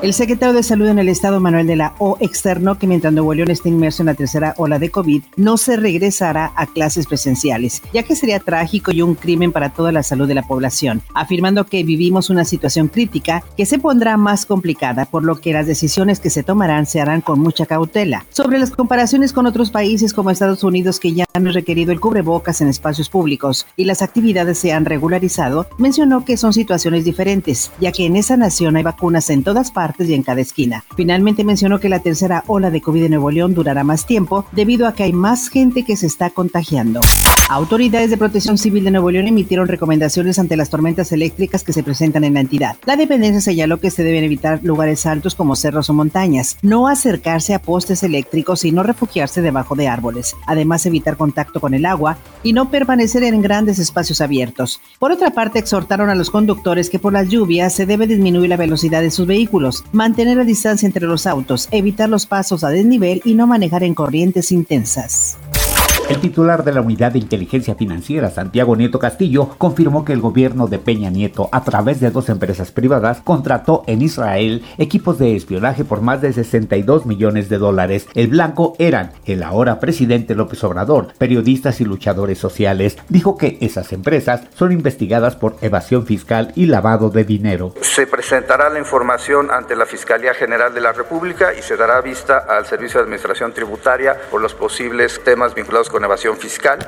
El secretario de Salud en el Estado, Manuel de la O, externó que mientras Nuevo León inmerso en la tercera ola de COVID, no se regresará a clases presenciales, ya que sería trágico y un crimen para toda la salud de la población, afirmando que vivimos una situación crítica que se pondrá más complicada, por lo que las decisiones que se tomarán se harán con mucha cautela. Sobre las comparaciones con otros países como Estados Unidos que ya han requerido el cubrebocas en espacios públicos y las actividades se han regularizado, mencionó que son situaciones diferentes, ya que en esa nación hay vacunas en todas partes y en cada esquina. Finalmente mencionó que la tercera ola de COVID en Nuevo León durará más tiempo debido a que hay más gente que se está contagiando. Autoridades de Protección Civil de Nuevo León emitieron recomendaciones ante las tormentas eléctricas que se presentan en la entidad. La dependencia señaló que se deben evitar lugares altos como cerros o montañas, no acercarse a postes eléctricos y no refugiarse debajo de árboles. Además, evitar contacto con el agua y no permanecer en grandes espacios abiertos. Por otra parte, exhortaron a los conductores que por las lluvias se debe disminuir la velocidad de sus vehículos, mantener la distancia entre los autos, evitar los pasos a desnivel y no manejar en corrientes intensas. El titular de la Unidad de Inteligencia Financiera, Santiago Nieto Castillo, confirmó que el gobierno de Peña Nieto, a través de dos empresas privadas, contrató en Israel equipos de espionaje por más de 62 millones de dólares. El blanco eran el ahora presidente López Obrador, periodistas y luchadores sociales. Dijo que esas empresas son investigadas por evasión fiscal y lavado de dinero. Se presentará la información ante la Fiscalía General de la República y se dará vista al Servicio de Administración Tributaria por los posibles temas vinculados con evasión fiscal.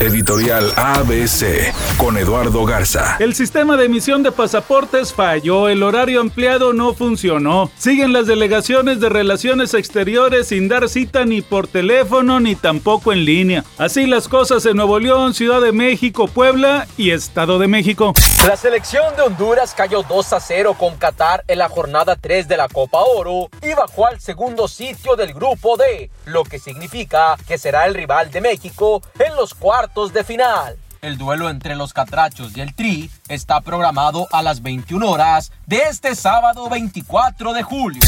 Editorial ABC con Eduardo Garza. El sistema de emisión de pasaportes falló, el horario ampliado no funcionó. Siguen las delegaciones de relaciones exteriores sin dar cita ni por teléfono ni tampoco en línea. Así las cosas en Nuevo León, Ciudad de México, Puebla y Estado de México. La selección de Honduras cayó 2 a 0 con Qatar en la jornada 3 de la Copa Oro y bajó al segundo sitio del grupo D, lo que significa que será el rival de México en los cuartos de final. El duelo entre los Catrachos y el Tri está programado a las 21 horas de este sábado 24 de julio.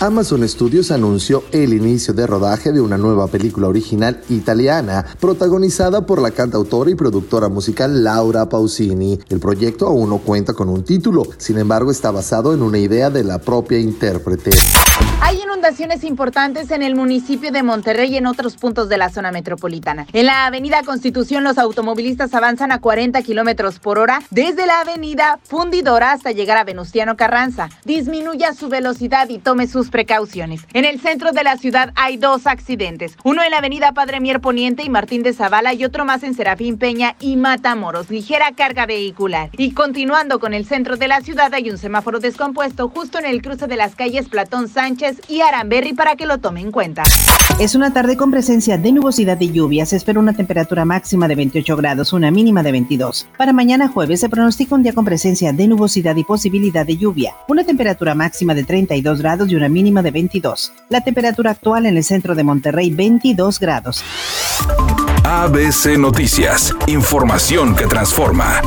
Amazon Studios anunció el inicio de rodaje de una nueva película original italiana protagonizada por la cantautora y productora musical Laura Pausini. El proyecto aún no cuenta con un título, sin embargo está basado en una idea de la propia intérprete. Hay inundaciones importantes en el municipio de Monterrey y en otros puntos de la zona metropolitana. En la avenida Constitución los automovilistas avanzan a 40 kilómetros por hora desde la avenida Fundidora hasta llegar a Venustiano Carranza. Disminuya su velocidad y tome sus precauciones. En el centro de la ciudad hay dos accidentes, uno en la avenida Padre Mier Poniente y Martín de Zavala y otro más en Serafín Peña y Matamoros, ligera carga vehicular. Y continuando con el centro de la ciudad hay un semáforo descompuesto justo en el cruce de las calles Platón Sánchez y Aramberri para que lo tome en cuenta. Es una tarde con presencia de nubosidad y lluvia. Se espera una temperatura máxima de 28 grados, una mínima de 22. Para mañana jueves se pronostica un día con presencia de nubosidad y posibilidad de lluvia. Una temperatura máxima de 32 grados y una mínima de 22. La temperatura actual en el centro de Monterrey 22 grados. ABC Noticias. Información que transforma.